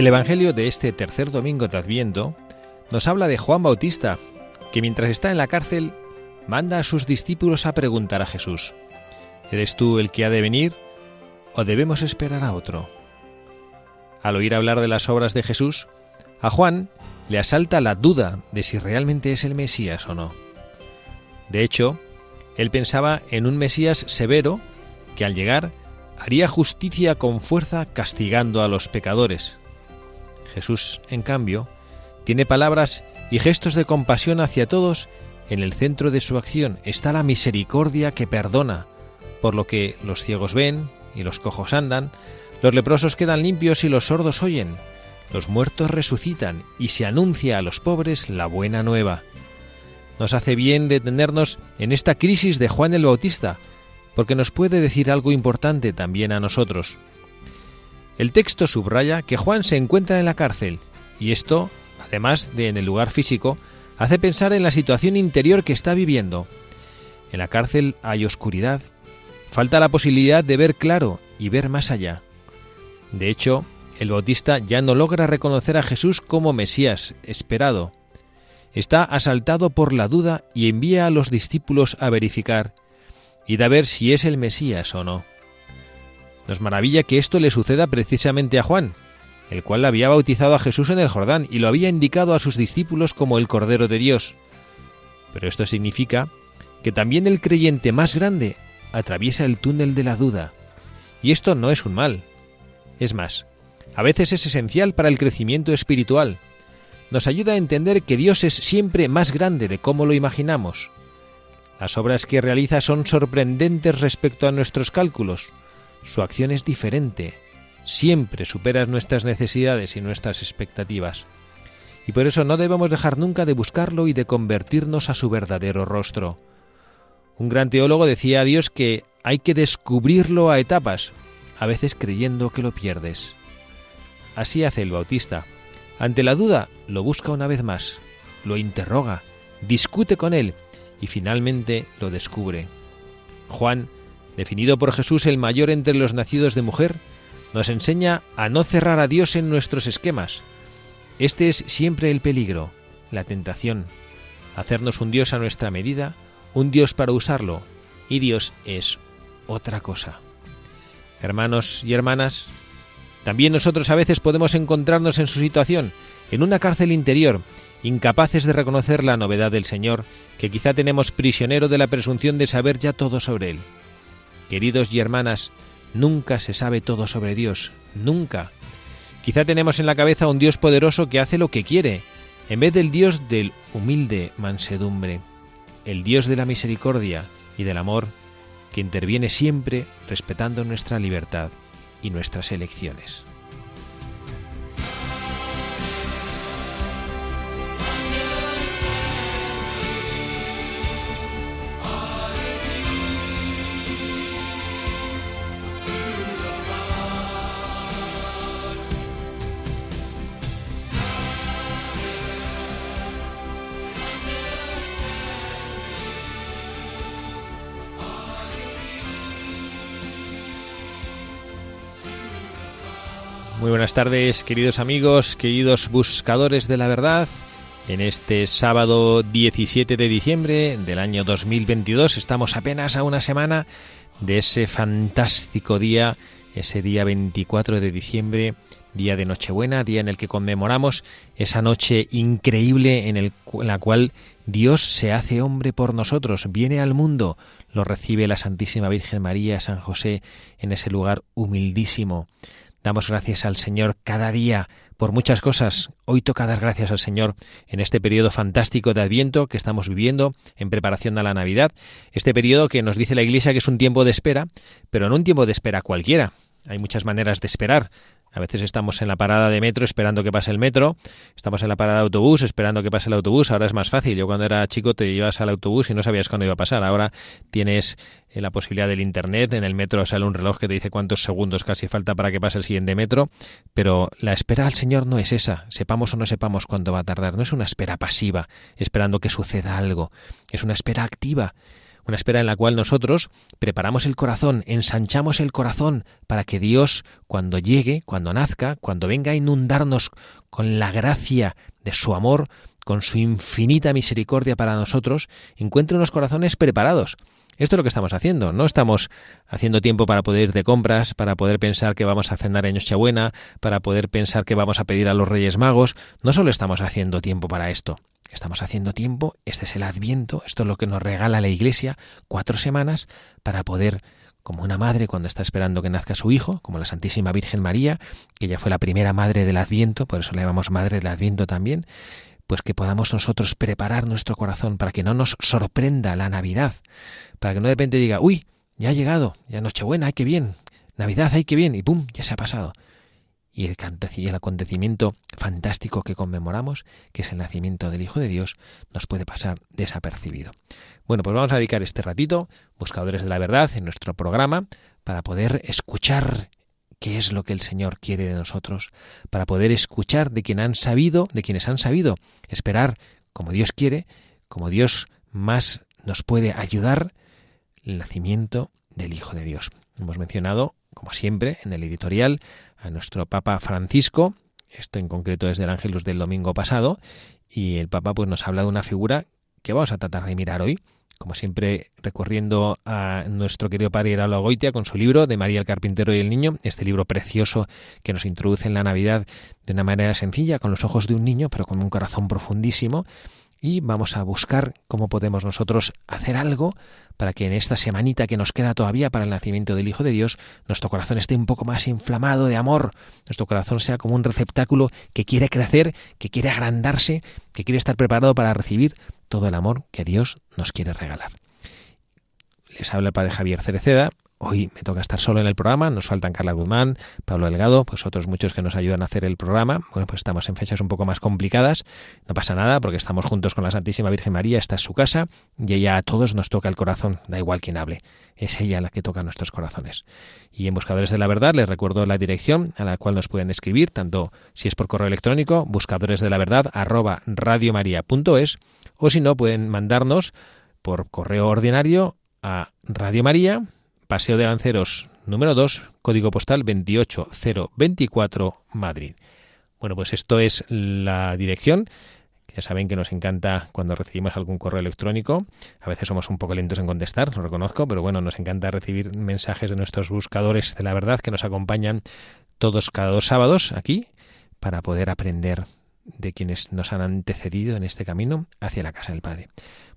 El Evangelio de este tercer domingo de Adviento nos habla de Juan Bautista, que mientras está en la cárcel manda a sus discípulos a preguntar a Jesús, ¿eres tú el que ha de venir o debemos esperar a otro? Al oír hablar de las obras de Jesús, a Juan le asalta la duda de si realmente es el Mesías o no. De hecho, él pensaba en un Mesías severo que al llegar haría justicia con fuerza castigando a los pecadores, Jesús, en cambio, tiene palabras y gestos de compasión hacia todos. En el centro de su acción está la misericordia que perdona, por lo que los ciegos ven y los cojos andan, los leprosos quedan limpios y los sordos oyen, los muertos resucitan y se anuncia a los pobres la buena nueva. Nos hace bien detenernos en esta crisis de Juan el Bautista, porque nos puede decir algo importante también a nosotros. El texto subraya que Juan se encuentra en la cárcel, y esto, además de en el lugar físico, hace pensar en la situación interior que está viviendo. En la cárcel hay oscuridad, falta la posibilidad de ver claro y ver más allá. De hecho, el bautista ya no logra reconocer a Jesús como Mesías esperado. Está asaltado por la duda y envía a los discípulos a verificar y a ver si es el Mesías o no. Nos maravilla que esto le suceda precisamente a Juan, el cual había bautizado a Jesús en el Jordán y lo había indicado a sus discípulos como el Cordero de Dios. Pero esto significa que también el creyente más grande atraviesa el túnel de la duda. Y esto no es un mal. Es más, a veces es esencial para el crecimiento espiritual. Nos ayuda a entender que Dios es siempre más grande de cómo lo imaginamos. Las obras que realiza son sorprendentes respecto a nuestros cálculos, su acción es diferente, siempre supera nuestras necesidades y nuestras expectativas. Y por eso no debemos dejar nunca de buscarlo y de convertirnos a su verdadero rostro. Un gran teólogo decía a Dios que hay que descubrirlo a etapas, a veces creyendo que lo pierdes. Así hace el Bautista. Ante la duda, lo busca una vez más, lo interroga, discute con él y finalmente lo descubre. Juan definido por Jesús el mayor entre los nacidos de mujer, nos enseña a no cerrar a Dios en nuestros esquemas. Este es siempre el peligro, la tentación, hacernos un Dios a nuestra medida, un Dios para usarlo, y Dios es otra cosa. Hermanos y hermanas, también nosotros a veces podemos encontrarnos en su situación, en una cárcel interior, incapaces de reconocer la novedad del Señor, que quizá tenemos prisionero de la presunción de saber ya todo sobre Él. Queridos y hermanas, nunca se sabe todo sobre Dios, nunca. Quizá tenemos en la cabeza un Dios poderoso que hace lo que quiere, en vez del Dios del humilde mansedumbre, el Dios de la misericordia y del amor, que interviene siempre respetando nuestra libertad y nuestras elecciones. Muy buenas tardes, queridos amigos, queridos buscadores de la verdad. En este sábado 17 de diciembre del año 2022 estamos apenas a una semana de ese fantástico día, ese día 24 de diciembre, día de Nochebuena, día en el que conmemoramos esa noche increíble en, en la cual Dios se hace hombre por nosotros, viene al mundo, lo recibe la Santísima Virgen María, San José, en ese lugar humildísimo. Damos gracias al Señor cada día por muchas cosas. Hoy toca dar gracias al Señor en este periodo fantástico de Adviento que estamos viviendo en preparación a la Navidad. Este periodo que nos dice la Iglesia que es un tiempo de espera, pero no un tiempo de espera cualquiera. Hay muchas maneras de esperar. A veces estamos en la parada de metro esperando que pase el metro, estamos en la parada de autobús esperando que pase el autobús, ahora es más fácil. Yo cuando era chico te ibas al autobús y no sabías cuándo iba a pasar. Ahora tienes eh, la posibilidad del internet, en el metro sale un reloj que te dice cuántos segundos casi falta para que pase el siguiente metro, pero la espera al Señor no es esa, sepamos o no sepamos cuándo va a tardar, no es una espera pasiva, esperando que suceda algo, es una espera activa una espera en la cual nosotros preparamos el corazón, ensanchamos el corazón para que Dios, cuando llegue, cuando nazca, cuando venga a inundarnos con la gracia de su amor, con su infinita misericordia para nosotros, encuentre unos corazones preparados. Esto es lo que estamos haciendo. No estamos haciendo tiempo para poder ir de compras, para poder pensar que vamos a cenar en Nochebuena, para poder pensar que vamos a pedir a los Reyes Magos. No solo estamos haciendo tiempo para esto. Estamos haciendo tiempo, este es el Adviento, esto es lo que nos regala la Iglesia, cuatro semanas para poder, como una madre cuando está esperando que nazca su hijo, como la Santísima Virgen María, que ya fue la primera madre del Adviento, por eso la llamamos madre del Adviento también, pues que podamos nosotros preparar nuestro corazón para que no nos sorprenda la Navidad, para que no de repente diga, uy, ya ha llegado, ya Nochebuena, ay, qué bien, Navidad, ay, qué bien, y pum, ya se ha pasado y el, acontecimiento fantástico que conmemoramos, que es el nacimiento del Hijo de Dios, nos puede pasar desapercibido. Bueno, pues vamos a dedicar este ratito, buscadores de la verdad, en nuestro programa, para poder escuchar qué es lo que el Señor quiere de nosotros, para poder escuchar de quien han sabido, de quienes han sabido esperar como Dios quiere, como Dios más nos puede ayudar, el nacimiento del Hijo de Dios. Hemos mencionado, como siempre, en el editorial, a nuestro Papa Francisco, esto en concreto es del Ángelus del domingo pasado, y el Papa pues nos habla de una figura que vamos a tratar de mirar hoy, como siempre recorriendo a nuestro querido padre Heralo Goitia con su libro de María el Carpintero y el Niño, este libro precioso que nos introduce en la Navidad de una manera sencilla, con los ojos de un niño, pero con un corazón profundísimo, y vamos a buscar cómo podemos nosotros hacer algo para que en esta semanita que nos queda todavía para el nacimiento del Hijo de Dios, nuestro corazón esté un poco más inflamado de amor, nuestro corazón sea como un receptáculo que quiere crecer, que quiere agrandarse, que quiere estar preparado para recibir todo el amor que Dios nos quiere regalar. Les habla el Padre Javier Cereceda, Hoy me toca estar solo en el programa, nos faltan Carla Guzmán, Pablo Delgado, pues otros muchos que nos ayudan a hacer el programa. Bueno, pues estamos en fechas un poco más complicadas, no pasa nada porque estamos juntos con la Santísima Virgen María, esta es su casa y ella a todos nos toca el corazón, da igual quien hable, es ella la que toca nuestros corazones. Y en Buscadores de la Verdad les recuerdo la dirección a la cual nos pueden escribir, tanto si es por correo electrónico, buscadores de la verdad arroba radiomaria.es o si no pueden mandarnos por correo ordinario a Radio María Paseo de Lanceros número 2, código postal 28024, Madrid. Bueno, pues esto es la dirección. Ya saben que nos encanta cuando recibimos algún correo electrónico. A veces somos un poco lentos en contestar, lo reconozco, pero bueno, nos encanta recibir mensajes de nuestros buscadores de la verdad que nos acompañan todos cada dos sábados aquí para poder aprender de quienes nos han antecedido en este camino hacia la casa del Padre.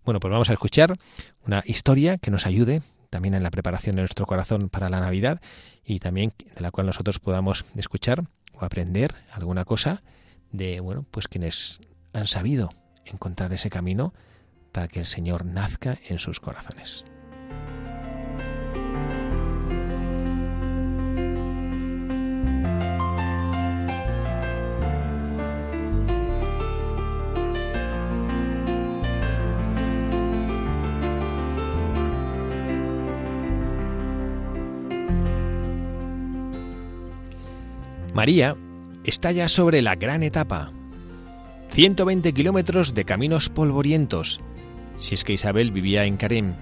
Bueno, pues vamos a escuchar una historia que nos ayude también en la preparación de nuestro corazón para la Navidad y también de la cual nosotros podamos escuchar o aprender alguna cosa de, bueno, pues quienes han sabido encontrar ese camino para que el Señor nazca en sus corazones. María está ya sobre la gran etapa. 120 kilómetros de caminos polvorientos, si es que Isabel vivía en Karem.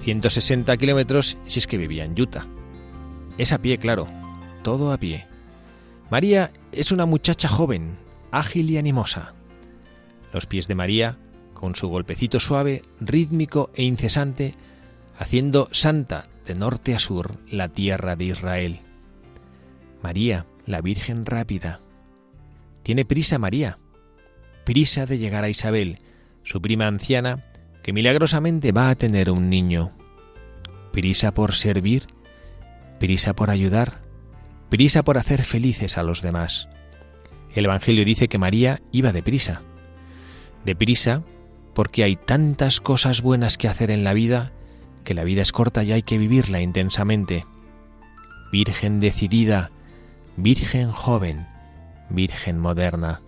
160 kilómetros si es que vivía en Utah. Es a pie, claro, todo a pie. María es una muchacha joven, ágil y animosa. Los pies de María, con su golpecito suave, rítmico e incesante, haciendo santa de norte a sur la tierra de Israel. María, la Virgen rápida. Tiene prisa María, prisa de llegar a Isabel, su prima anciana, que milagrosamente va a tener un niño. prisa por servir, prisa por ayudar, prisa por hacer felices a los demás. El Evangelio dice que María iba deprisa. Deprisa porque hay tantas cosas buenas que hacer en la vida que la vida es corta y hay que vivirla intensamente. Virgen decidida, Virgen joven, Virgen moderna.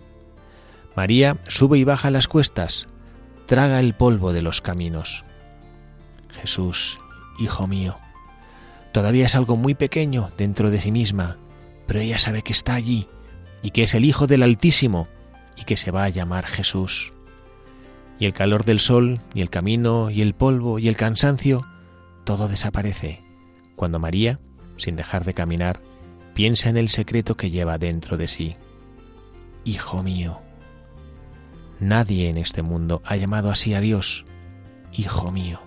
María sube y baja las cuestas, traga el polvo de los caminos. Jesús, Hijo mío, todavía es algo muy pequeño dentro de sí misma, pero ella sabe que está allí y que es el Hijo del Altísimo y que se va a llamar Jesús. Y el calor del sol y el camino y el polvo y el cansancio, todo desaparece cuando María, sin dejar de caminar, piensa en el secreto que lleva dentro de sí. Hijo mío, nadie en este mundo ha llamado así a Dios, Hijo mío.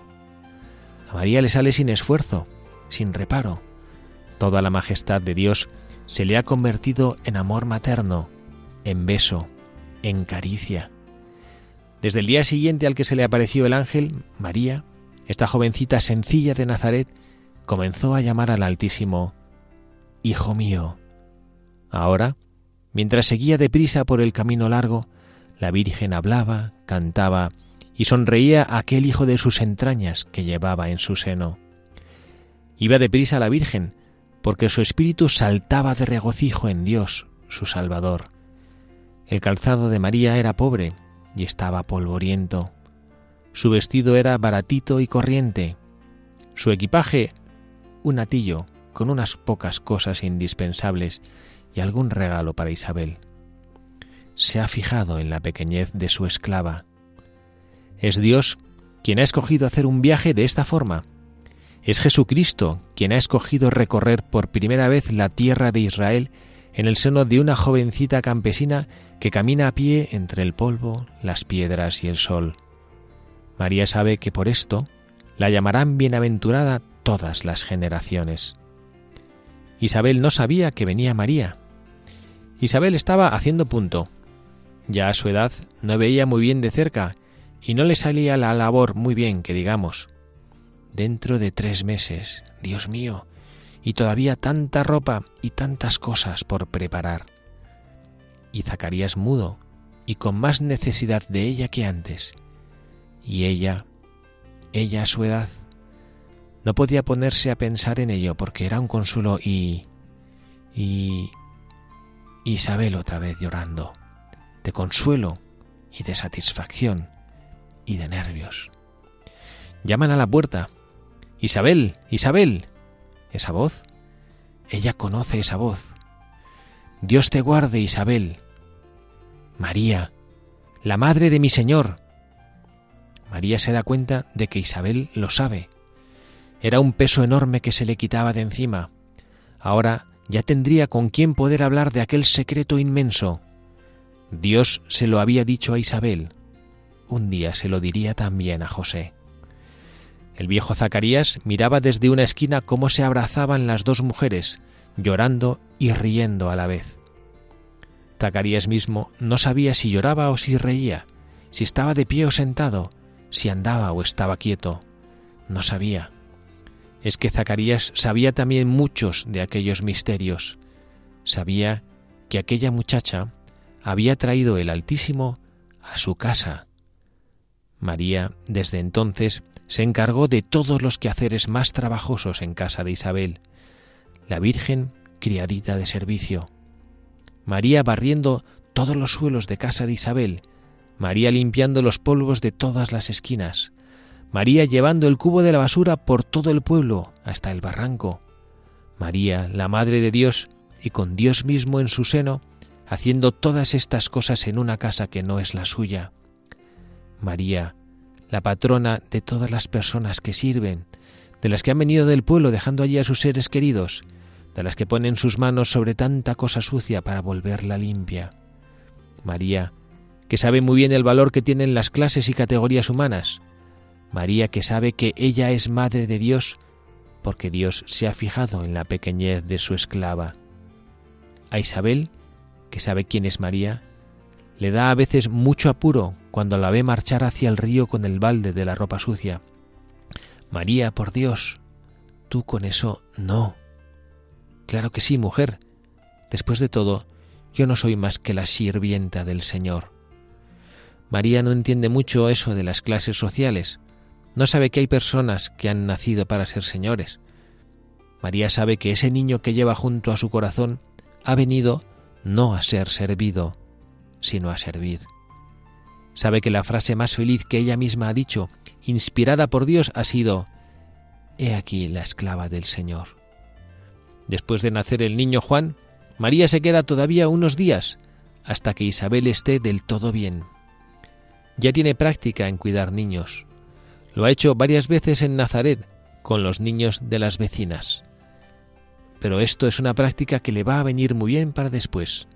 A María le sale sin esfuerzo, sin reparo. Toda la majestad de Dios se le ha convertido en amor materno, en beso, en caricia. Desde el día siguiente al que se le apareció el ángel, María, esta jovencita sencilla de Nazaret, comenzó a llamar al Altísimo, Hijo mío. Ahora, mientras seguía deprisa por el camino largo, la Virgen hablaba, cantaba y sonreía a aquel hijo de sus entrañas que llevaba en su seno. Iba deprisa la Virgen, porque su espíritu saltaba de regocijo en Dios, su Salvador. El calzado de María era pobre y estaba polvoriento. Su vestido era baratito y corriente. Su equipaje, un atillo con unas pocas cosas indispensables y algún regalo para Isabel. Se ha fijado en la pequeñez de su esclava, es Dios quien ha escogido hacer un viaje de esta forma. Es Jesucristo quien ha escogido recorrer por primera vez la tierra de Israel en el seno de una jovencita campesina que camina a pie entre el polvo, las piedras y el sol. María sabe que por esto la llamarán bienaventurada todas las generaciones. Isabel no sabía que venía María. Isabel estaba haciendo punto. Ya a su edad no veía muy bien de cerca y no le salía la labor muy bien, que digamos. Dentro de tres meses, Dios mío, y todavía tanta ropa y tantas cosas por preparar. Y Zacarías mudo, y con más necesidad de ella que antes. Y ella, ella a su edad, no podía ponerse a pensar en ello porque era un consuelo y... y... Isabel otra vez llorando, de consuelo y de satisfacción y de nervios. Llaman a la puerta. Isabel, Isabel. ¿Esa voz? Ella conoce esa voz. Dios te guarde, Isabel. María, la madre de mi Señor. María se da cuenta de que Isabel lo sabe. Era un peso enorme que se le quitaba de encima. Ahora ya tendría con quién poder hablar de aquel secreto inmenso. Dios se lo había dicho a Isabel un día se lo diría también a José. El viejo Zacarías miraba desde una esquina cómo se abrazaban las dos mujeres, llorando y riendo a la vez. Zacarías mismo no sabía si lloraba o si reía, si estaba de pie o sentado, si andaba o estaba quieto. No sabía. Es que Zacarías sabía también muchos de aquellos misterios. Sabía que aquella muchacha había traído el Altísimo a su casa María, desde entonces, se encargó de todos los quehaceres más trabajosos en casa de Isabel. La Virgen, criadita de servicio. María barriendo todos los suelos de casa de Isabel. María limpiando los polvos de todas las esquinas. María llevando el cubo de la basura por todo el pueblo hasta el barranco. María, la Madre de Dios, y con Dios mismo en su seno, haciendo todas estas cosas en una casa que no es la suya. María, la patrona de todas las personas que sirven, de las que han venido del pueblo dejando allí a sus seres queridos, de las que ponen sus manos sobre tanta cosa sucia para volverla limpia. María, que sabe muy bien el valor que tienen las clases y categorías humanas. María, que sabe que ella es madre de Dios, porque Dios se ha fijado en la pequeñez de su esclava. A Isabel, que sabe quién es María, le da a veces mucho apuro cuando la ve marchar hacia el río con el balde de la ropa sucia. María, por Dios, tú con eso no. Claro que sí, mujer. Después de todo, yo no soy más que la sirvienta del Señor. María no entiende mucho eso de las clases sociales. No sabe que hay personas que han nacido para ser señores. María sabe que ese niño que lleva junto a su corazón ha venido no a ser servido, sino a servir. Sabe que la frase más feliz que ella misma ha dicho, inspirada por Dios, ha sido, He aquí la esclava del Señor. Después de nacer el niño Juan, María se queda todavía unos días hasta que Isabel esté del todo bien. Ya tiene práctica en cuidar niños. Lo ha hecho varias veces en Nazaret con los niños de las vecinas. Pero esto es una práctica que le va a venir muy bien para después.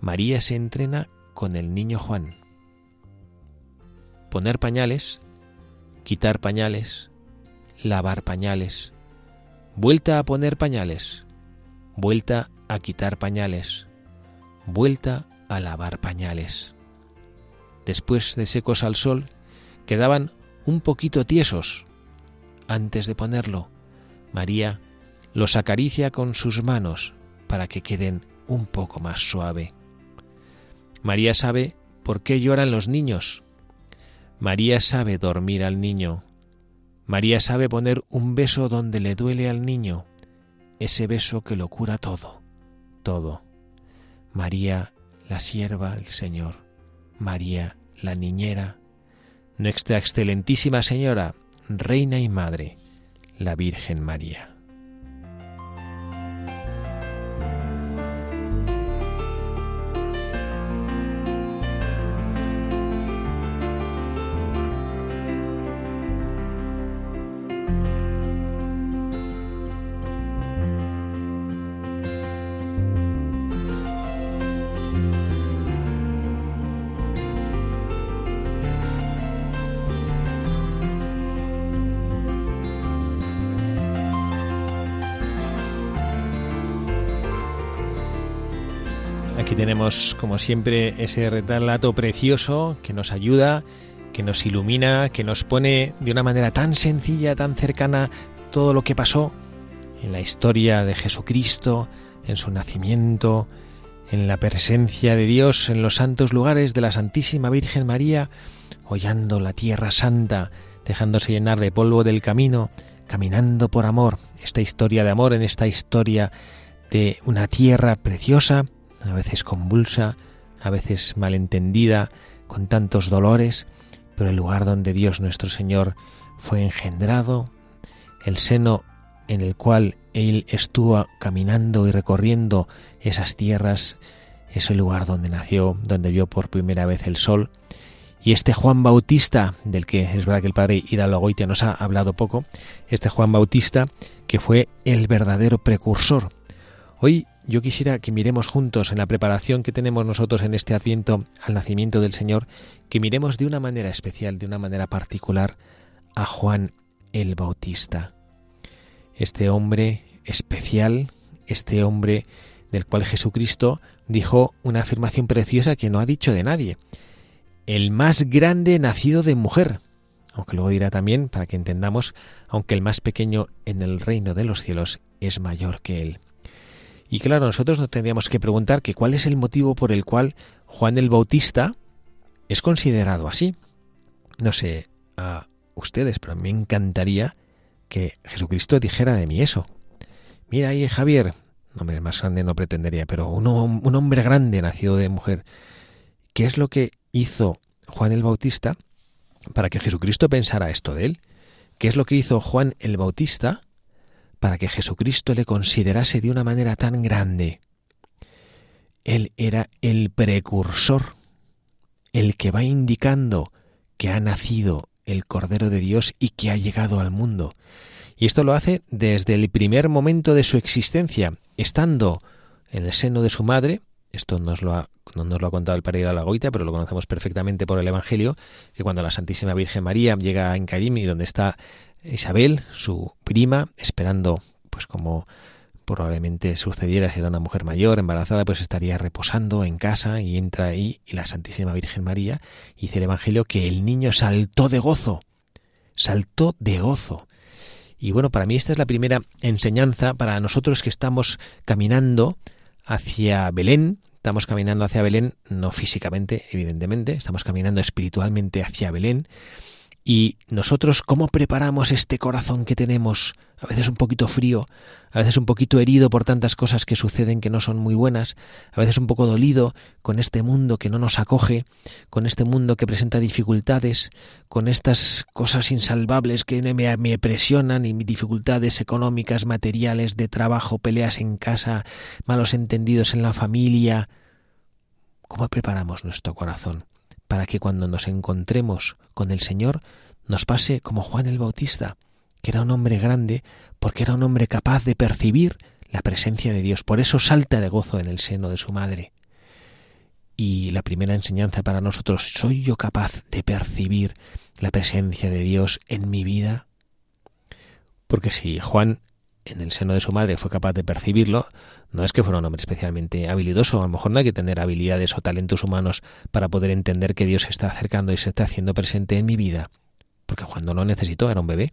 María se entrena con el niño Juan. Poner pañales, quitar pañales, lavar pañales, vuelta a poner pañales, vuelta a quitar pañales, vuelta a lavar pañales. Después de secos al sol, quedaban un poquito tiesos. Antes de ponerlo, María los acaricia con sus manos para que queden un poco más suave. María sabe por qué lloran los niños. María sabe dormir al niño. María sabe poner un beso donde le duele al niño, ese beso que lo cura todo, todo. María, la sierva del Señor. María, la niñera. Nuestra excelentísima Señora, Reina y Madre, la Virgen María. Como siempre, ese relato precioso que nos ayuda, que nos ilumina, que nos pone de una manera tan sencilla, tan cercana, todo lo que pasó en la historia de Jesucristo, en su nacimiento, en la presencia de Dios, en los santos lugares de la Santísima Virgen María, hollando la tierra santa, dejándose llenar de polvo del camino, caminando por amor, esta historia de amor en esta historia de una tierra preciosa a veces convulsa, a veces malentendida, con tantos dolores, pero el lugar donde Dios nuestro Señor fue engendrado, el seno en el cual Él estuvo caminando y recorriendo esas tierras, ese lugar donde nació, donde vio por primera vez el sol, y este Juan Bautista, del que es verdad que el padre Iralogoitia nos ha hablado poco, este Juan Bautista que fue el verdadero precursor. Hoy yo quisiera que miremos juntos en la preparación que tenemos nosotros en este adviento al nacimiento del Señor, que miremos de una manera especial, de una manera particular, a Juan el Bautista. Este hombre especial, este hombre del cual Jesucristo dijo una afirmación preciosa que no ha dicho de nadie. El más grande nacido de mujer. Aunque luego dirá también, para que entendamos, aunque el más pequeño en el reino de los cielos es mayor que él. Y claro, nosotros nos tendríamos que preguntar que cuál es el motivo por el cual Juan el Bautista es considerado así. No sé a ustedes, pero me encantaría que Jesucristo dijera de mí eso. Mira ahí Javier, nombre más grande no pretendería, pero un, un hombre grande nacido de mujer. ¿Qué es lo que hizo Juan el Bautista para que Jesucristo pensara esto de él? ¿Qué es lo que hizo Juan el Bautista para que Jesucristo le considerase de una manera tan grande. Él era el precursor, el que va indicando que ha nacido el Cordero de Dios y que ha llegado al mundo. Y esto lo hace desde el primer momento de su existencia, estando en el seno de su madre, esto no nos lo ha contado el Padre de la Goita, pero lo conocemos perfectamente por el Evangelio, que cuando la Santísima Virgen María llega a Encarim y donde está Isabel, su prima, esperando, pues como probablemente sucediera si era una mujer mayor, embarazada, pues estaría reposando en casa y entra ahí y la Santísima Virgen María dice el Evangelio que el niño saltó de gozo, saltó de gozo. Y bueno, para mí esta es la primera enseñanza para nosotros que estamos caminando hacia Belén, estamos caminando hacia Belén, no físicamente, evidentemente, estamos caminando espiritualmente hacia Belén, y nosotros, ¿cómo preparamos este corazón que tenemos, a veces un poquito frío, a veces un poquito herido por tantas cosas que suceden que no son muy buenas, a veces un poco dolido con este mundo que no nos acoge, con este mundo que presenta dificultades, con estas cosas insalvables que me, presionan y dificultades económicas, materiales, de trabajo, peleas en casa, malos entendidos en la familia? ¿Cómo preparamos nuestro corazón? Para que cuando nos encontremos con el Señor nos pase como Juan el Bautista, que era un hombre grande porque era un hombre capaz de percibir la presencia de Dios. Por eso salta de gozo en el seno de su madre. Y la primera enseñanza para nosotros, ¿soy yo capaz de percibir la presencia de Dios en mi vida? Porque si Juan en el seno de su madre fue capaz de percibirlo, no es que fuera un hombre especialmente habilidoso, a lo mejor no hay que tener habilidades o talentos humanos para poder entender que Dios se está acercando y se está haciendo presente en mi vida, porque cuando lo necesitó era un bebé,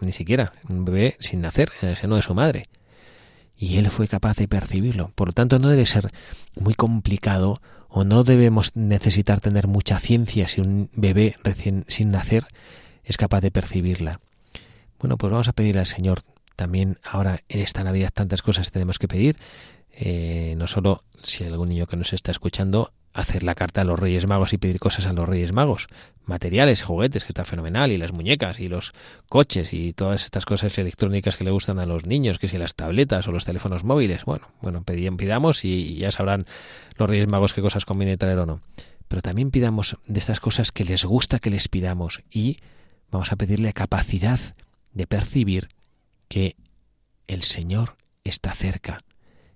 ni siquiera, un bebé sin nacer en el seno de su madre. Y él fue capaz de percibirlo. Por lo tanto, no debe ser muy complicado o no debemos necesitar tener mucha ciencia si un bebé recién sin nacer es capaz de percibirla. Bueno, pues vamos a pedir al Señor también ahora en esta Navidad tantas cosas tenemos que pedir. Eh, no solo si hay algún niño que nos está escuchando, hacer la carta a los Reyes Magos y pedir cosas a los Reyes Magos, materiales, juguetes, que está fenomenal, y las muñecas, y los coches, y todas estas cosas electrónicas que le gustan a los niños, que si las tabletas o los teléfonos móviles, bueno, bueno, pidamos y ya sabrán los Reyes Magos qué cosas conviene traer o no. Pero también pidamos de estas cosas que les gusta que les pidamos y vamos a pedirle capacidad de percibir que el Señor está cerca,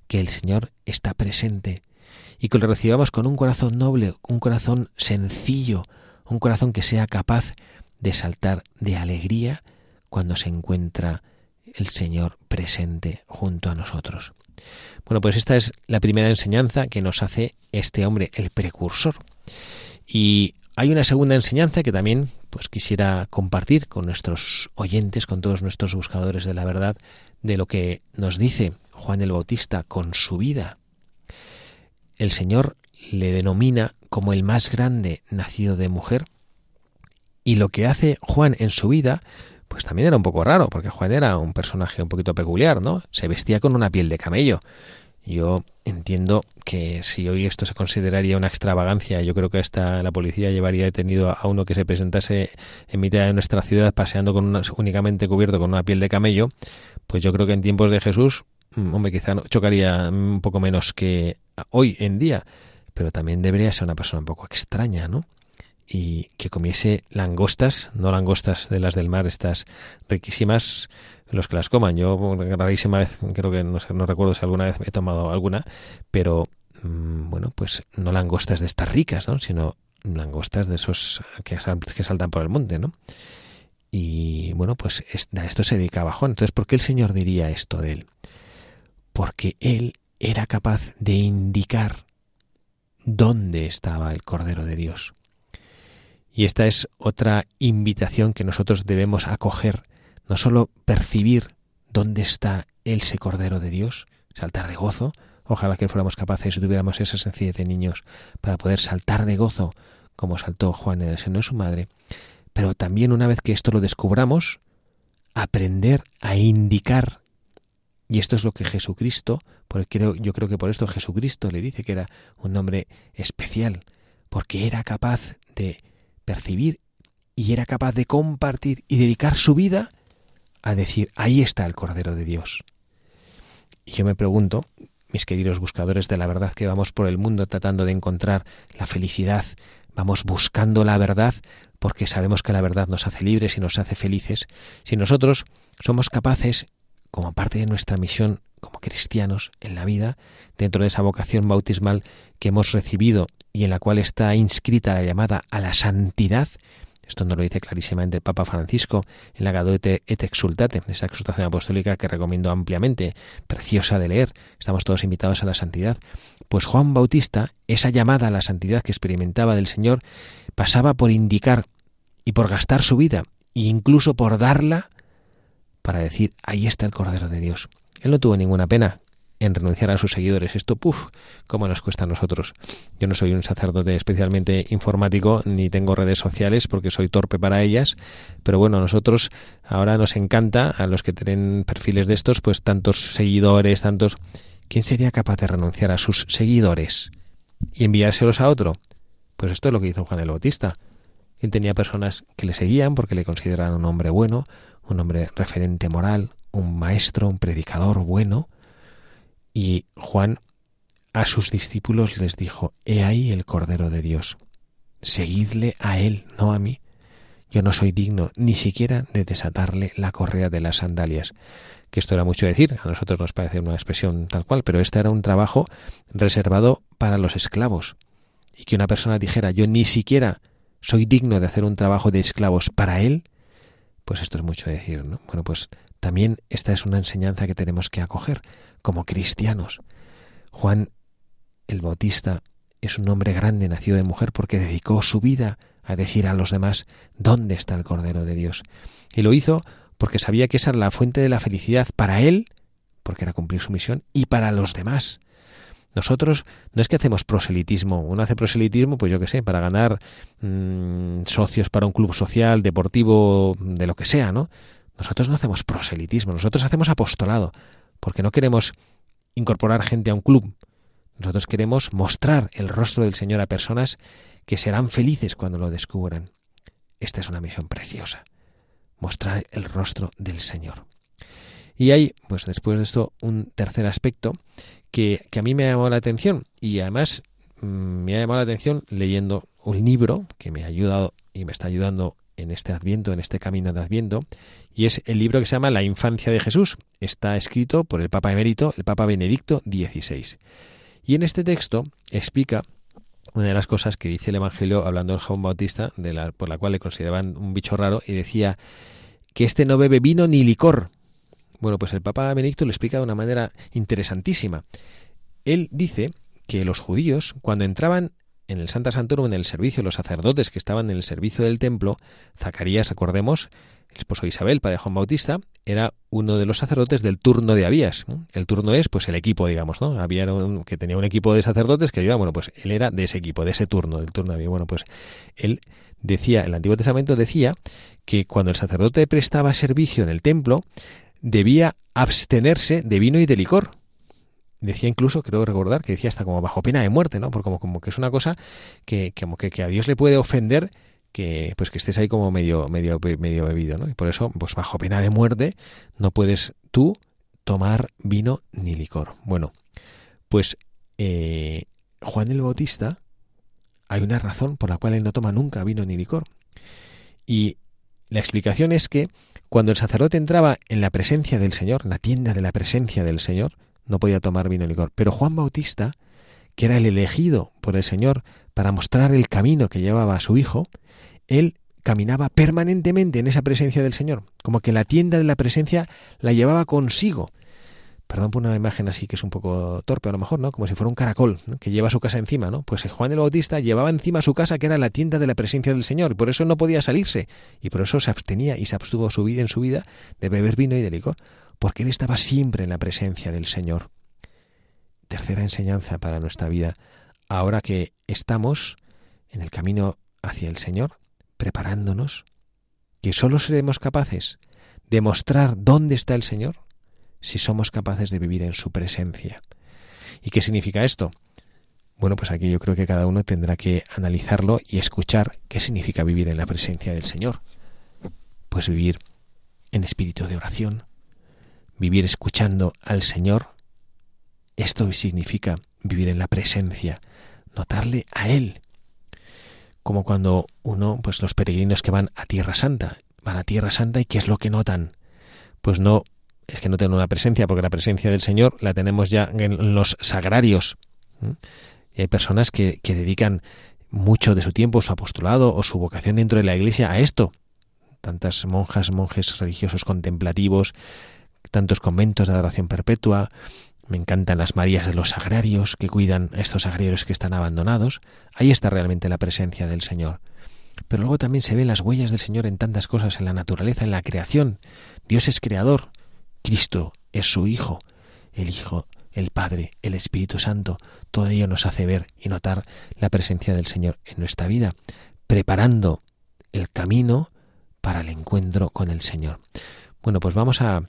que el Señor está presente y que lo recibamos con un corazón noble, un corazón sencillo, un corazón que sea capaz de saltar de alegría cuando se encuentra el Señor presente junto a nosotros. Bueno, pues esta es la primera enseñanza que nos hace este hombre, el precursor. Y hay una segunda enseñanza que también pues quisiera compartir con nuestros oyentes, con todos nuestros buscadores de la verdad, de lo que nos dice Juan el Bautista con su vida. El Señor le denomina como el más grande nacido de mujer, y lo que hace Juan en su vida, pues también era un poco raro, porque Juan era un personaje un poquito peculiar, ¿no? Se vestía con una piel de camello. Yo entiendo que si hoy esto se consideraría una extravagancia, yo creo que hasta la policía llevaría detenido a uno que se presentase en mitad de nuestra ciudad paseando con únicamente cubierto con una piel de camello, pues yo creo que en tiempos de Jesús, mm, hombre, quizá chocaría un poco menos que hoy en día, pero también debería ser una persona un poco extraña, ¿no? Y que comiese langostas, no langostas de las del mar, estas riquísimas, los que las coman. Yo rarísima vez, creo que no, recuerdo si alguna vez he tomado alguna, pero mm, bueno, pues no langostas de estas ricas, ¿no? sino langostas de esos que, que saltan por el monte, ¿no? Y bueno, pues a esto se dedicaba Juan. Entonces, ¿por qué el Señor diría esto de él? Porque él era capaz de indicar dónde estaba el Cordero de Dios. Y esta es otra invitación que nosotros debemos acoger no solo percibir dónde está ese Cordero de Dios, saltar de gozo, ojalá que fuéramos capaces y tuviéramos esa sencillez de niños para poder saltar de gozo como saltó Juan en el seno de su madre, pero también una vez que esto lo descubramos, aprender a indicar. Y esto es lo que Jesucristo, porque creo, yo creo que por esto Jesucristo le dice que era un hombre especial, porque era capaz de percibir y era capaz de compartir y dedicar su vida a decir, ahí está el Cordero de Dios. Y yo me pregunto, mis queridos buscadores de la verdad, que vamos por el mundo tratando de encontrar la felicidad, vamos buscando la verdad porque sabemos que la verdad nos hace libres y nos hace felices, si nosotros somos capaces, como parte de nuestra misión como cristianos en la vida, dentro de esa vocación bautismal que hemos recibido y en la cual está inscrita la llamada a la santidad, esto nos lo dice clarísimamente el Papa Francisco en la Gaudete et Exultate, esta exhortación apostólica que recomiendo ampliamente, preciosa de leer. Estamos todos invitados a la santidad. Pues Juan Bautista, esa llamada a la santidad que experimentaba del Señor, pasaba por indicar y por gastar su vida, e incluso por darla, para decir, ahí está el Cordero de Dios. Él no tuvo ninguna pena en renunciar a sus seguidores. Esto, puff, cómo nos cuesta a nosotros. Yo no soy un sacerdote especialmente informático, ni tengo redes sociales porque soy torpe para ellas, pero bueno, a nosotros ahora nos encanta, a los que tienen perfiles de estos, pues tantos seguidores, tantos... ¿Quién sería capaz de renunciar a sus seguidores y enviárselos a otro? Pues esto es lo que hizo Juan el Bautista. Él tenía personas que le seguían porque le consideraban un hombre bueno, un hombre referente moral, un maestro, un predicador bueno, y Juan a sus discípulos les dijo, He ahí el Cordero de Dios. Seguidle a él, no a mí. Yo no soy digno ni siquiera de desatarle la correa de las sandalias. Que esto era mucho decir, a nosotros nos parece una expresión tal cual, pero este era un trabajo reservado para los esclavos. Y que una persona dijera, yo ni siquiera soy digno de hacer un trabajo de esclavos para él, pues esto es mucho decir, ¿no? Bueno, pues también esta es una enseñanza que tenemos que acoger como cristianos. Juan el Bautista es un hombre grande nacido de mujer porque dedicó su vida a decir a los demás dónde está el Cordero de Dios. Y lo hizo porque sabía que esa era la fuente de la felicidad para él, porque era cumplir su misión, y para los demás. Nosotros no es que hacemos proselitismo, uno hace proselitismo, pues yo qué sé, para ganar mm, socios para un club social, deportivo, de lo que sea, ¿no? Nosotros no hacemos proselitismo, nosotros hacemos apostolado, porque no queremos incorporar gente a un club. Nosotros queremos mostrar el rostro del Señor a personas que serán felices cuando lo descubran. Esta es una misión preciosa, mostrar el rostro del Señor. Y hay, pues después de esto, un tercer aspecto que, que a mí me ha llamado la atención y además mm, me ha llamado la atención leyendo un libro que me ha ayudado y me está ayudando en este Adviento, en este camino de Adviento, y es el libro que se llama La infancia de Jesús. Está escrito por el Papa emérito, el Papa Benedicto XVI. Y en este texto explica una de las cosas que dice el Evangelio hablando del Juan Bautista, por la cual le consideraban un bicho raro, y decía que este no bebe vino ni licor. Bueno, pues el Papa Benedicto lo explica de una manera interesantísima. Él dice que los judíos, cuando entraban en el Santa Santorum, en el servicio, los sacerdotes que estaban en el servicio del templo, Zacarías, recordemos, el esposo de Isabel, padre Juan Bautista, era uno de los sacerdotes del turno de Abías. El turno es, pues, el equipo, digamos, ¿no? Había que tenía un equipo de sacerdotes que iba, bueno, pues él era de ese equipo, de ese turno, del turno de Abías. Bueno, pues él decía, el Antiguo Testamento decía que cuando el sacerdote prestaba servicio en el templo, debía abstenerse de vino y de licor. Decía incluso, creo recordar, que decía hasta como bajo pena de muerte, ¿no? Porque como, como que es una cosa que, como que, que a Dios le puede ofender que pues que estés ahí como medio medio medio bebido, ¿no? Y por eso, pues bajo pena de muerte no puedes tú tomar vino ni licor. Bueno, pues eh, Juan el Bautista hay una razón por la cual él no toma nunca vino ni licor. Y la explicación es que cuando el sacerdote entraba en la presencia del Señor, en la tienda de la presencia del Señor, no podía tomar vino ni licor. Pero Juan Bautista, que era el elegido por el Señor para mostrar el camino que llevaba a su hijo, él caminaba permanentemente en esa presencia del Señor, como que la tienda de la presencia la llevaba consigo. Perdón por una imagen así que es un poco torpe a lo mejor, ¿no? Como si fuera un caracol que lleva su casa encima, ¿no? Pues Juan el Bautista llevaba encima su casa que era la tienda de la presencia del Señor, y por eso no podía salirse, y por eso se abstenía y se abstuvo su vida en su vida de beber vino y de licor porque Él estaba siempre en la presencia del Señor. Tercera enseñanza para nuestra vida, ahora que estamos en el camino hacia el Señor, preparándonos, que sólo seremos capaces de mostrar dónde está el Señor si somos capaces de vivir en su presencia. ¿Y qué significa esto? Bueno, pues aquí yo creo que cada uno tendrá que analizarlo y escuchar qué significa vivir en la presencia del Señor. Pues vivir en espíritu de oración, vivir escuchando al Señor, esto significa vivir en la presencia, notarle a Él. Como cuando uno, pues los peregrinos que van a Tierra Santa, van a Tierra Santa y ¿qué es lo que notan? Pues no, es que no tienen una presencia, porque la presencia del Señor la tenemos ya en los sagrarios. Y hay personas que, que dedican mucho de su tiempo, su apostolado o su vocación dentro de la Iglesia a esto. Tantas monjas, monjes religiosos contemplativos tantos conventos de adoración perpetua, me encantan las Marías de los Sagrarios que cuidan a estos sagrarios que están abandonados. Ahí está realmente la presencia del Señor. pero luego también se ven las huellas del Señor en tantas cosas, en la naturaleza, en la creación. Dios es creador, Cristo es su Hijo, el Hijo, el Padre, el Espíritu Santo. Todo ello nos hace ver y notar la presencia del Señor en nuestra vida, preparando el camino para el encuentro con el Señor. Bueno, pues vamos a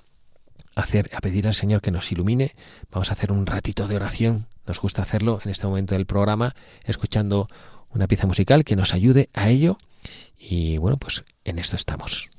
hacer a pedir al Señor que nos ilumine. Vamos a hacer un ratito de oración. Nos gusta hacerlo en este momento del programa escuchando una pieza musical que nos ayude a ello y bueno, pues en esto estamos.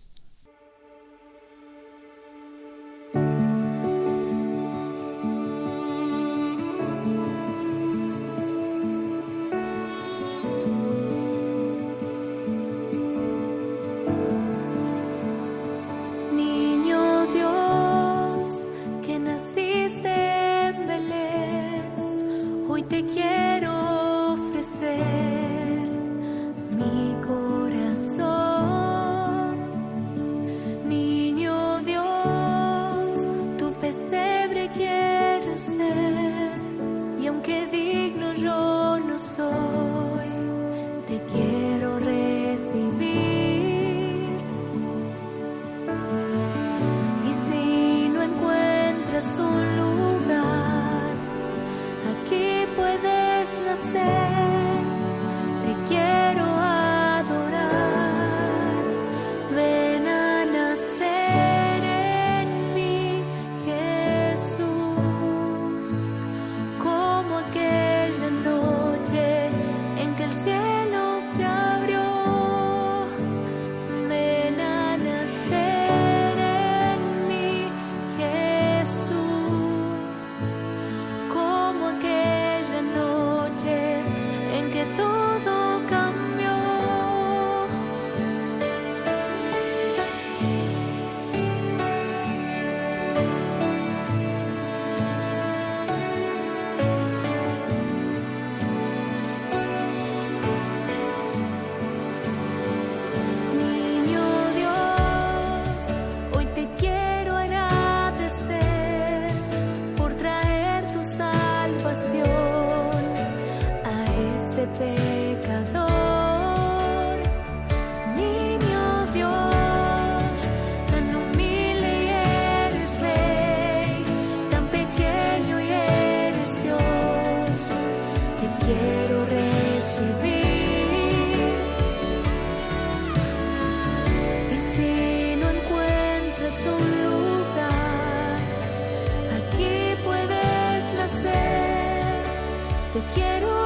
Te quiero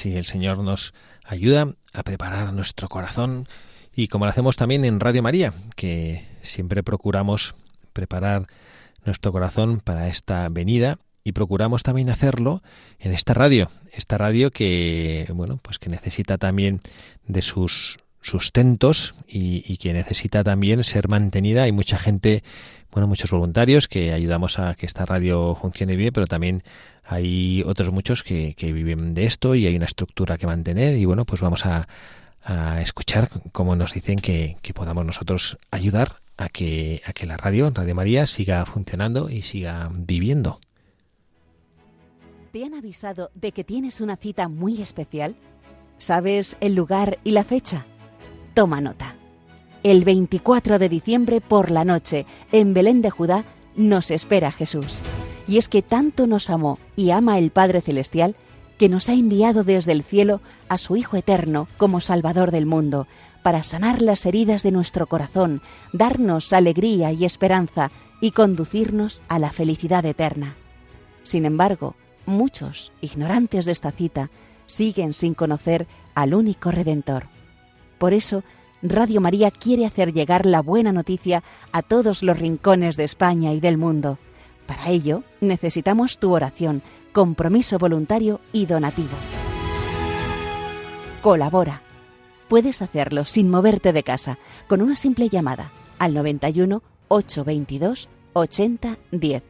Así el Señor nos ayuda a preparar nuestro corazón. Y como lo hacemos también en Radio María, que siempre procuramos preparar nuestro corazón para esta venida y procuramos también hacerlo en esta radio, esta radio que bueno, pues que necesita también de sus sustentos y, que necesita también ser mantenida. Hay mucha gente, bueno, muchos voluntarios que ayudamos a que esta radio funcione bien, pero también hay otros muchos que, viven de esto y hay una estructura que mantener y bueno, pues vamos a, escuchar cómo nos dicen que, podamos nosotros ayudar a que, a que la radio, Radio María, siga funcionando y siga viviendo. ¿Te han avisado de que tienes una cita muy especial? ¿Sabes el lugar y la fecha? Toma nota. El 24 de diciembre por la noche, en Belén de Judá, nos espera Jesús. Y es que tanto nos amó y ama el Padre Celestial que nos ha enviado desde el cielo a su Hijo eterno como Salvador del mundo, para sanar las heridas de nuestro corazón, darnos alegría y esperanza y conducirnos a la felicidad eterna. Sin embargo, muchos, ignorantes de esta cita, siguen sin conocer al único Redentor. Por eso, Radio María quiere hacer llegar la buena noticia a todos los rincones de España y del mundo. Para ello, necesitamos tu oración, compromiso voluntario y donativo. Colabora. Puedes hacerlo sin moverte de casa, con una simple llamada al 91 822 8010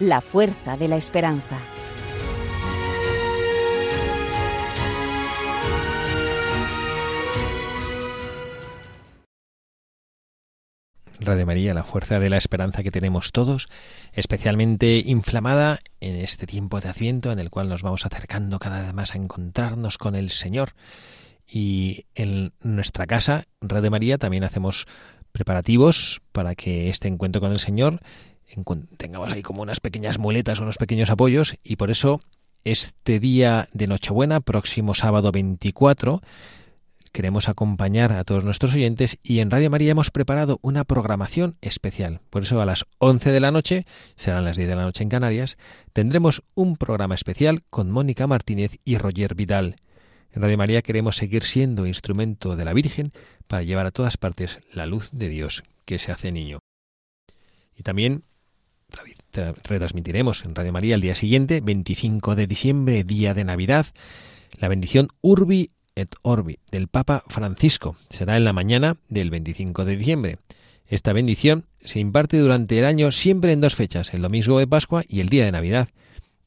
la fuerza de la esperanza. Radio María, la fuerza de la esperanza que tenemos todos, especialmente inflamada en este tiempo de Adviento en el cual nos vamos acercando cada vez más a encontrarnos con el Señor. Y en nuestra casa, Radio María, también hacemos preparativos para que este encuentro con el Señor tengamos ahí como unas pequeñas muletas, unos pequeños apoyos y por eso este día de Nochebuena, próximo sábado 24, queremos acompañar a todos nuestros oyentes y en Radio María hemos preparado una programación especial. Por eso a las 11 de la noche, serán las 10 de la noche en Canarias, tendremos un programa especial con Mónica Martínez y Roger Vidal. En Radio María queremos seguir siendo instrumento de la Virgen para llevar a todas partes la luz de Dios que se hace niño. Y también retransmitiremos en Radio María el día siguiente, 25 de diciembre, día de Navidad, la bendición Urbi et Orbi del Papa Francisco. Será en la mañana del 25 de diciembre. Esta bendición se imparte durante el año siempre en dos fechas, el domingo de Pascua y el día de Navidad.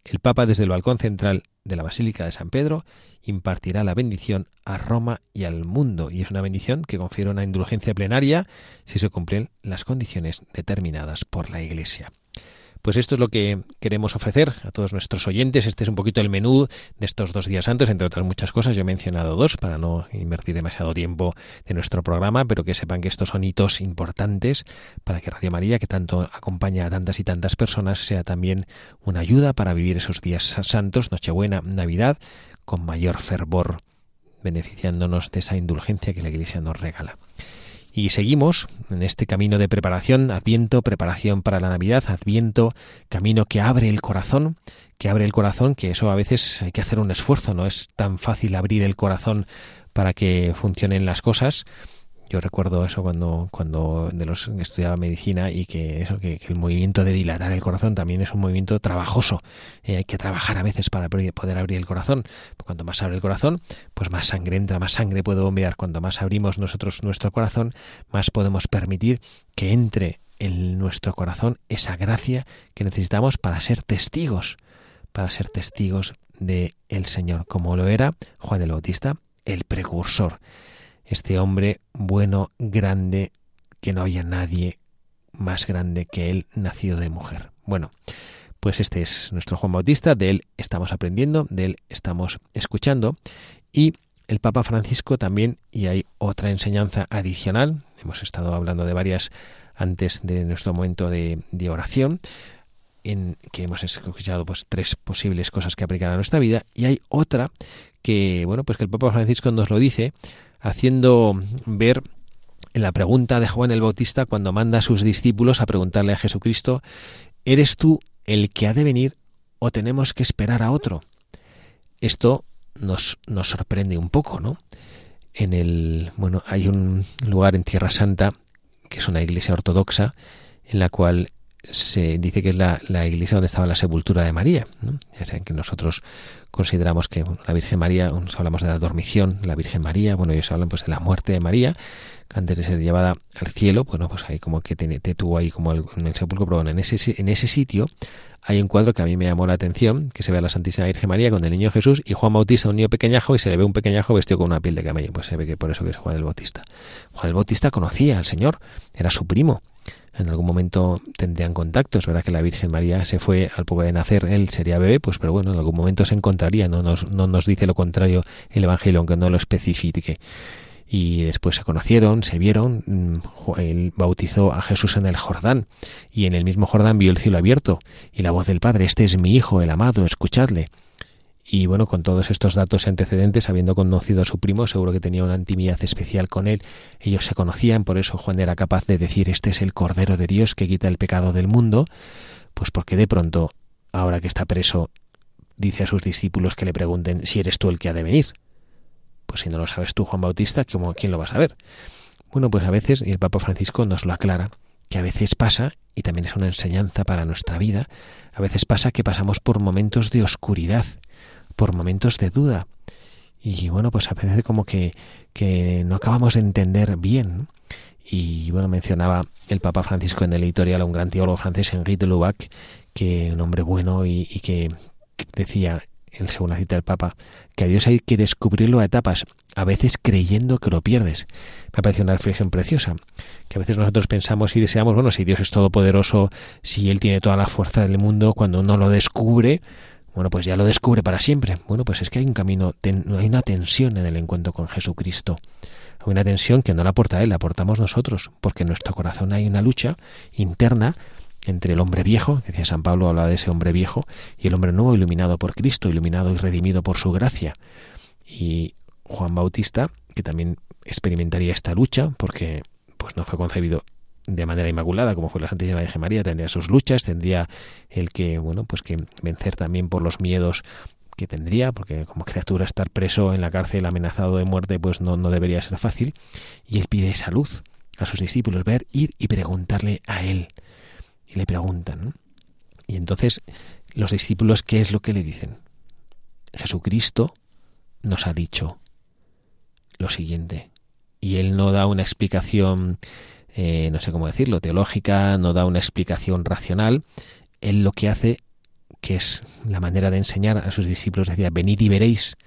El Papa desde el balcón central de la Basílica de San Pedro impartirá la bendición a Roma y al mundo, y es una bendición que confiere una indulgencia plenaria si se cumplen las condiciones determinadas por la Iglesia. Pues esto es lo que queremos ofrecer a todos nuestros oyentes. Este es un poquito el menú de estos dos días antes, entre otras muchas cosas. Yo he mencionado dos para no invertir demasiado tiempo de nuestro programa, pero que sepan que estos son hitos importantes para que Radio María, que tanto acompaña a tantas y tantas personas, sea también una ayuda para vivir esos días santos, Nochebuena, Navidad, con mayor fervor, beneficiándonos de esa indulgencia que la Iglesia nos regala. Y seguimos en este camino de preparación, Adviento, preparación para la Navidad, Adviento, camino que abre el corazón, que abre el corazón, que eso a veces hay que hacer un esfuerzo, no es tan fácil abrir el corazón para que funcionen las cosas. Yo recuerdo eso cuando, cuando de los estudiaba medicina y que eso, que, el movimiento de dilatar el corazón también es un movimiento trabajoso. Eh, hay que trabajar a veces para poder abrir el corazón. Cuanto más abre el corazón, pues más sangre entra, más sangre puede bombear. Cuanto más abrimos nosotros nuestro corazón, más podemos permitir que entre en nuestro corazón esa gracia que necesitamos para ser testigos, para ser testigos de el Señor, como lo era Juan el Bautista, el precursor este hombre bueno, grande, que no había nadie más grande que él, nacido de mujer. Bueno, pues este es nuestro Juan Bautista, de él estamos aprendiendo, de él estamos escuchando. Y el Papa Francisco también, y hay otra enseñanza adicional, hemos estado hablando de varias antes de nuestro momento de, oración, en que hemos escuchado pues tres posibles cosas que aplicar a nuestra vida. Y hay otra que bueno pues que el Papa Francisco nos lo dice haciendo ver en la pregunta de Juan el Bautista cuando manda a sus discípulos a preguntarle a Jesucristo, ¿eres tú el que ha de venir o tenemos que esperar a otro? Esto nos, nos sorprende un poco, ¿no? En el, bueno, hay un lugar en Tierra Santa que es una iglesia ortodoxa en la cual se dice que es la, iglesia donde estaba la sepultura de María. Ya saben que nosotros consideramos que la Virgen María, nos hablamos de la dormición, la Virgen María, bueno, ellos hablan pues de la muerte de María, antes de ser llevada al cielo, bueno, pues ahí como que te, te tuvo ahí como en el sepulcro, pero bueno, en ese, en ese sitio hay un cuadro que a mí me llamó la atención, que se ve a la Santísima Virgen María con el niño Jesús y Juan Bautista, un niño pequeñajo, y se le ve un pequeñajo vestido con una piel de camello. Pues se ve que por eso que es Juan el Bautista. Juan el Bautista conocía al Señor, era su primo. En algún momento tendrían contacto. Es verdad que la Virgen María se fue al poco de nacer, él sería bebé, pues pero bueno, en algún momento se encontraría. No nos, no nos dice lo contrario el Evangelio, aunque no lo especifique y después se conocieron, se vieron, mm, él bautizó a Jesús en el Jordán y en el mismo Jordán vio el cielo abierto y la voz del Padre, este es mi Hijo, el amado, escuchadle. Y bueno, con todos estos datos antecedentes, habiendo conocido a su primo, seguro que tenía una intimidad especial con él. Ellos se conocían, por eso Juan era capaz de decir, este es el Cordero de Dios que quita el pecado del mundo, pues porque de pronto, ahora que está preso, dice a sus discípulos que le pregunten si eres tú el que ha de venir. Pues si no lo sabes tú, Juan Bautista, ¿quién lo va a saber? Bueno, pues a veces, y el Papa Francisco nos lo aclara, que a veces pasa, y también es una enseñanza para nuestra vida, a veces pasa que pasamos por momentos de oscuridad, por momentos de duda. Y bueno, pues a veces como que, que no acabamos de entender bien. Y bueno, mencionaba el Papa Francisco en el editorial a un gran teólogo francés, Henri de Lubac, que un hombre bueno y, que decía, en segunda cita del Papa, que a Dios hay que descubrirlo a etapas, a veces creyendo que lo pierdes. Me parece una reflexión preciosa, que a veces nosotros pensamos y deseamos, bueno, si Dios es todopoderoso, si Él tiene toda la fuerza del mundo, cuando uno lo descubre, bueno, pues ya lo descubre para siempre. Bueno, pues es que hay un camino, hay una tensión en el encuentro con Jesucristo. Hay una tensión que no la aporta Él, la aportamos nosotros, porque en nuestro corazón hay una lucha interna entre el hombre viejo, decía San Pablo, hablaba de ese hombre viejo, y el hombre nuevo iluminado por Cristo, iluminado y redimido por su gracia. Y Juan Bautista, que también experimentaría esta lucha, porque pues no fue concebido de manera inmaculada como fue la Santísima Virgen María, tendría sus luchas, tendría el que, bueno, pues que vencer también por los miedos que tendría, porque como criatura estar preso en la cárcel amenazado de muerte, pues no, no debería ser fácil. Y él pide esa luz a sus discípulos, ver, ir y preguntarle a él y le preguntan. Y entonces los discípulos, ¿qué es lo que le dicen? Jesucristo nos ha dicho lo siguiente. Y él no da una explicación, eh, no sé cómo decirlo, teológica, no da una explicación racional. Él lo que hace, que es la manera de enseñar a sus discípulos, decía, venid y veréis.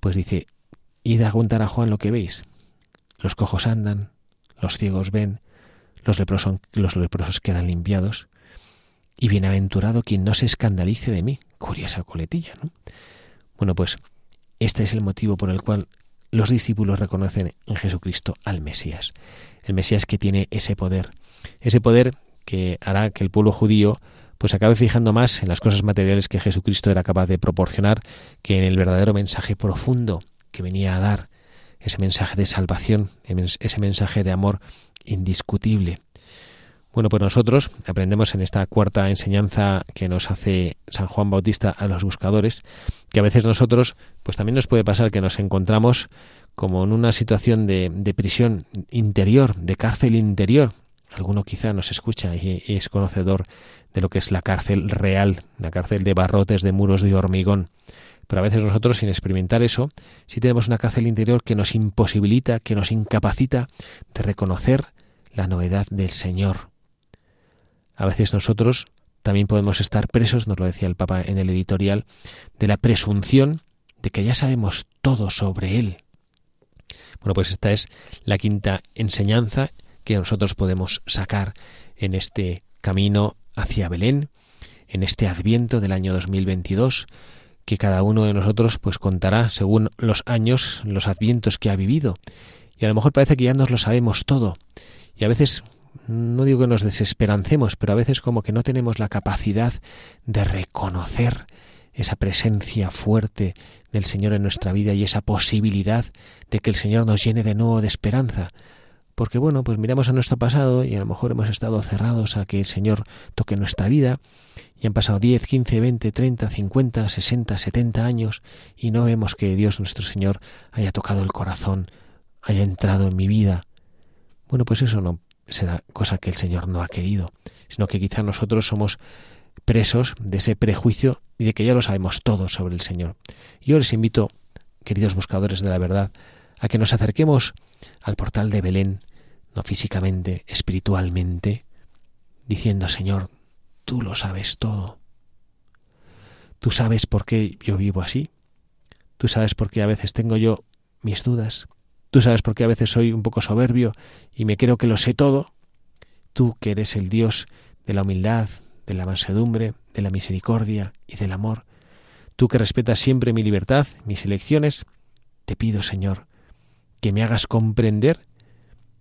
Pues dice, id a contar a Juan lo que veis. Los cojos andan, los ciegos ven, los leprosos, los leprosos quedan limpiados, y bienaventurado quien no se escandalice de mí. Curiosa coletilla, ¿no? Bueno, pues este es el motivo por el cual los discípulos reconocen en Jesucristo al Mesías. El Mesías que tiene ese poder, ese poder que hará que el pueblo judío pues acabe fijando más en las cosas materiales que Jesucristo era capaz de proporcionar que en el verdadero mensaje profundo que venía a dar, ese mensaje de salvación, ese mensaje de amor indiscutible. Bueno, pues nosotros aprendemos en esta cuarta enseñanza que nos hace San Juan Bautista a los buscadores, que a veces nosotros, pues también nos puede pasar que nos encontramos como en una situación de, prisión interior, de cárcel interior. Alguno quizá nos escucha y es conocedor de lo que es la cárcel real, la cárcel de barrotes, de muros de hormigón. Pero a veces nosotros, sin experimentar eso, sí tenemos una cárcel interior que nos imposibilita, que nos incapacita de reconocer la novedad del Señor. A veces nosotros también podemos estar presos, nos lo decía el Papa en el editorial, de la presunción de que ya sabemos todo sobre Él. Bueno, pues esta es la quinta enseñanza que nosotros podemos sacar en este camino hacia Belén, en este adviento del año 2022, que cada uno de nosotros pues contará según los años, los advientos que ha vivido. Y a lo mejor parece que ya nos lo sabemos todo. Y a veces, no digo que nos desesperancemos, pero a veces como que no tenemos la capacidad de reconocer esa presencia fuerte del Señor en nuestra vida y esa posibilidad de que el Señor nos llene de nuevo de esperanza. Porque bueno, pues miramos a nuestro pasado y a lo mejor hemos estado cerrados a que el Señor toque nuestra vida y han pasado 10, 15, 20, 30, 50, 60, 70 años y no vemos que Dios nuestro Señor haya tocado el corazón, haya entrado en mi vida. Bueno, pues eso no será cosa que el Señor no ha querido, sino que quizá nosotros somos presos de ese prejuicio y de que ya lo sabemos todo sobre el Señor. Yo les invito, queridos buscadores de la verdad, a que nos acerquemos al portal de Belén, no físicamente, espiritualmente, diciendo, Señor, tú lo sabes todo. Tú sabes por qué yo vivo así. Tú sabes por qué a veces tengo yo mis dudas. Tú sabes por qué a veces soy un poco soberbio y me creo que lo sé todo. Tú que eres el Dios de la humildad, de la mansedumbre, de la misericordia y del amor. Tú que respetas siempre mi libertad, mis elecciones, te pido, Señor, que me hagas comprender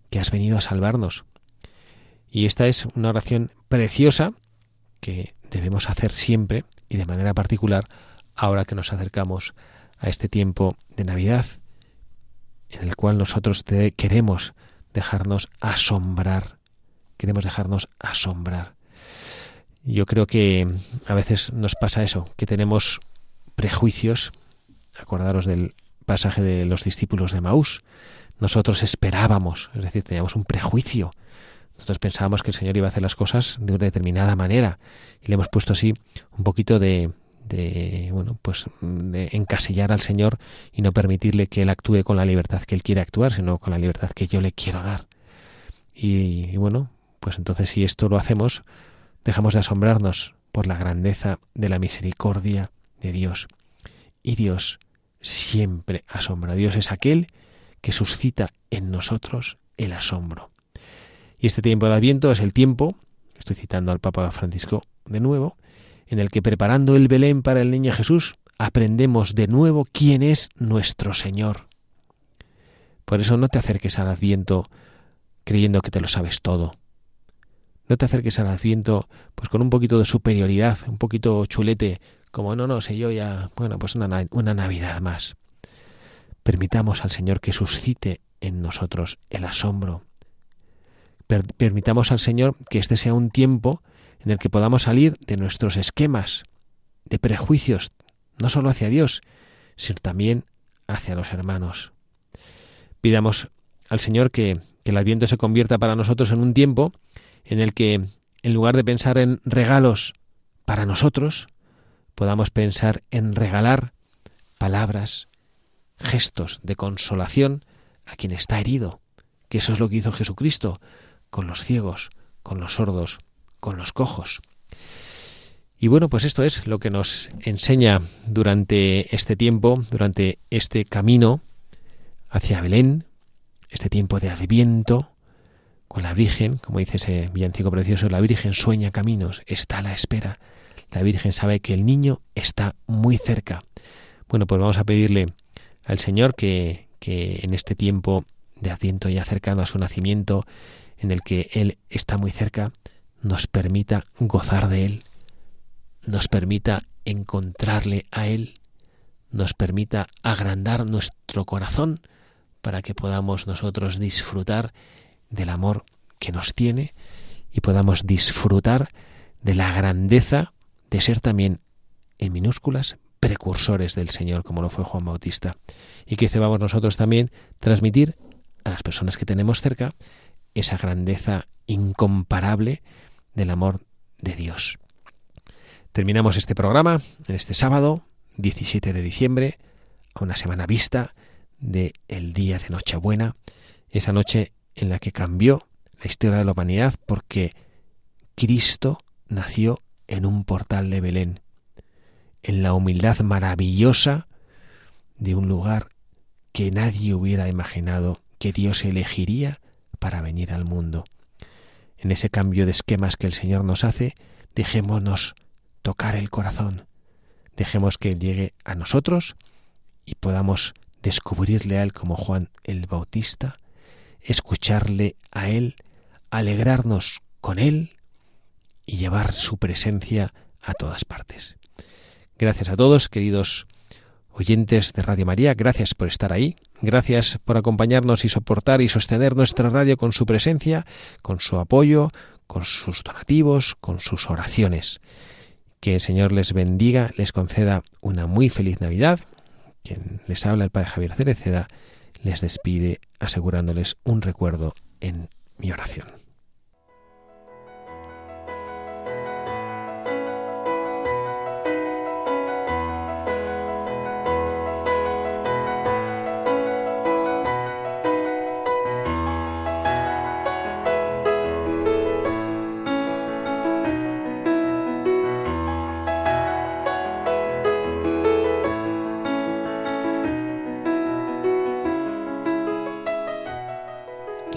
que has venido a salvarnos. Y esta es una oración preciosa que debemos hacer siempre y de manera particular ahora que nos acercamos a este tiempo de Navidad, en el cual nosotros queremos dejarnos asombrar, queremos dejarnos asombrar. Yo creo que a veces nos pasa eso, que tenemos prejuicios. Acordaros del pasaje de los discípulos de Maús. Nosotros esperábamos, es decir, teníamos un prejuicio. Nosotros pensábamos que el Señor iba a hacer las cosas de una determinada manera y le hemos puesto así un poquito de, de bueno, pues de encasillar al Señor y no permitirle que él actúe con la libertad que él quiere actuar, sino con la libertad que yo le quiero dar. y bueno, pues entonces si esto lo hacemos, dejamos de asombrarnos por la grandeza de la misericordia de Dios. Y Dios siempre asombra. Dios es aquel que suscita en nosotros el asombro. Y este tiempo de Adviento es el tiempo, estoy citando al Papa Francisco de nuevo, en el que preparando el Belén para el niño Jesús, aprendemos de nuevo quién es nuestro Señor. Por eso no te acerques al Adviento creyendo que te lo sabes todo. No te acerques al Adviento pues con un poquito de superioridad, un poquito chulete, como no, no sé yo ya, bueno, pues una, una Navidad más. Permitamos al Señor que suscite en nosotros el asombro. permitamos al Señor que este sea un tiempo en el que podamos salir de nuestros esquemas, de prejuicios, no solo hacia Dios, sino también hacia los hermanos. Pidamos al Señor que, que el Adviento se convierta para nosotros en un tiempo en el que, en lugar de pensar en regalos para nosotros, podamos pensar en regalar palabras, gestos de consolación a quien está herido, que eso es lo que hizo Jesucristo con los ciegos, con los sordos, con los cojos. Y bueno, pues esto es lo que nos enseña durante este tiempo, durante este camino hacia Belén, este tiempo de adviento, con la Virgen, como dice ese villancico precioso, la Virgen sueña caminos, está a la espera. La Virgen sabe que el niño está muy cerca. Bueno, pues vamos a pedirle al Señor que, que en este tiempo de Adviento ya cercano a su nacimiento, en el que Él está muy cerca, nos permita gozar de Él, nos permita encontrarle a Él, nos permita agrandar nuestro corazón para que podamos nosotros disfrutar del amor que nos tiene y podamos disfrutar de la grandeza de ser también, en minúsculas, precursores del Señor, como lo fue Juan Bautista, y que sepamos nosotros también transmitir a las personas que tenemos cerca esa grandeza incomparable del amor de Dios. Terminamos este programa en este sábado, 17 de diciembre, a una semana vista de el día de Nochebuena, esa noche en la que cambió la historia de la humanidad porque Cristo nació en un portal de Belén, en la humildad maravillosa de un lugar que nadie hubiera imaginado que Dios elegiría para venir al mundo. En ese cambio de esquemas que el Señor nos hace, dejémonos tocar el corazón, dejemos que llegue a nosotros y podamos descubrirle a Él como Juan el Bautista escucharle a Él, alegrarnos con Él y llevar su presencia a todas partes. Gracias a todos, queridos oyentes de Radio María, gracias por estar ahí, gracias por acompañarnos y soportar y sostener nuestra radio con su presencia, con su apoyo, con sus donativos, con sus oraciones. Que el Señor les bendiga, les conceda una muy feliz Navidad. Quien les habla el Padre Javier Cereceda les despide asegurándoles un recuerdo en mi oración.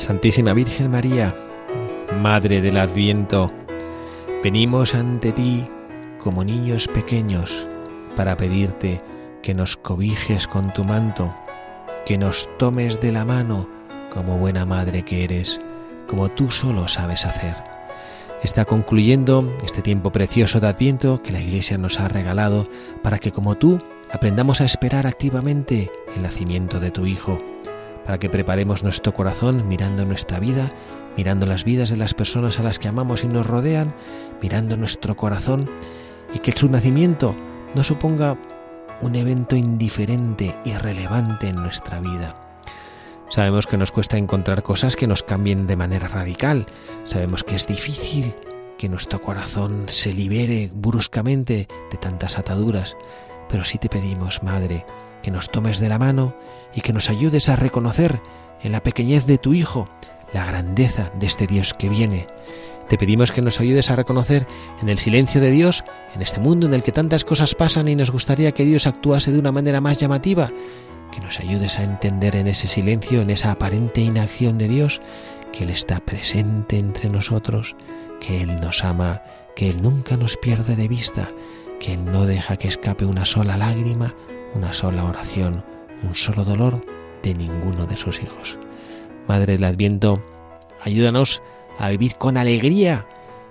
Santísima Virgen María, Madre del Adviento, venimos ante ti como niños pequeños para pedirte que nos cobijes con tu manto, que nos tomes de la mano como buena madre que eres, como tú solo sabes hacer. Está concluyendo este tiempo precioso de Adviento que la Iglesia nos ha regalado para que como tú aprendamos a esperar activamente el nacimiento de tu Hijo para que preparemos nuestro corazón mirando nuestra vida, mirando las vidas de las personas a las que amamos y nos rodean, mirando nuestro corazón y que su nacimiento no suponga un evento indiferente, irrelevante en nuestra vida. Sabemos que nos cuesta encontrar cosas que nos cambien de manera radical, sabemos que es difícil que nuestro corazón se libere bruscamente de tantas ataduras, pero sí te pedimos, Madre, que nos tomes de la mano y que nos ayudes a reconocer en la pequeñez de tu Hijo la grandeza de este Dios que viene. Te pedimos que nos ayudes a reconocer en el silencio de Dios, en este mundo en el que tantas cosas pasan y nos gustaría que Dios actuase de una manera más llamativa, que nos ayudes a entender en ese silencio, en esa aparente inacción de Dios, que Él está presente entre nosotros, que Él nos ama, que Él nunca nos pierde de vista, que Él no deja que escape una sola lágrima una sola oración, un solo dolor de ninguno de sus hijos. Madre del Adviento, ayúdanos a vivir con alegría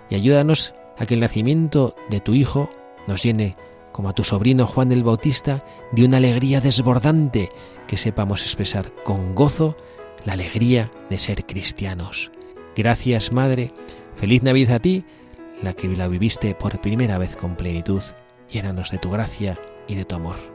y ayúdanos a que el nacimiento de tu Hijo nos llene, como a tu sobrino Juan el Bautista, de una alegría desbordante que sepamos expresar con gozo la alegría de ser cristianos. Gracias, Madre. Feliz Navidad a ti, la que la viviste por primera vez con plenitud. Llénanos de tu gracia y de tu amor.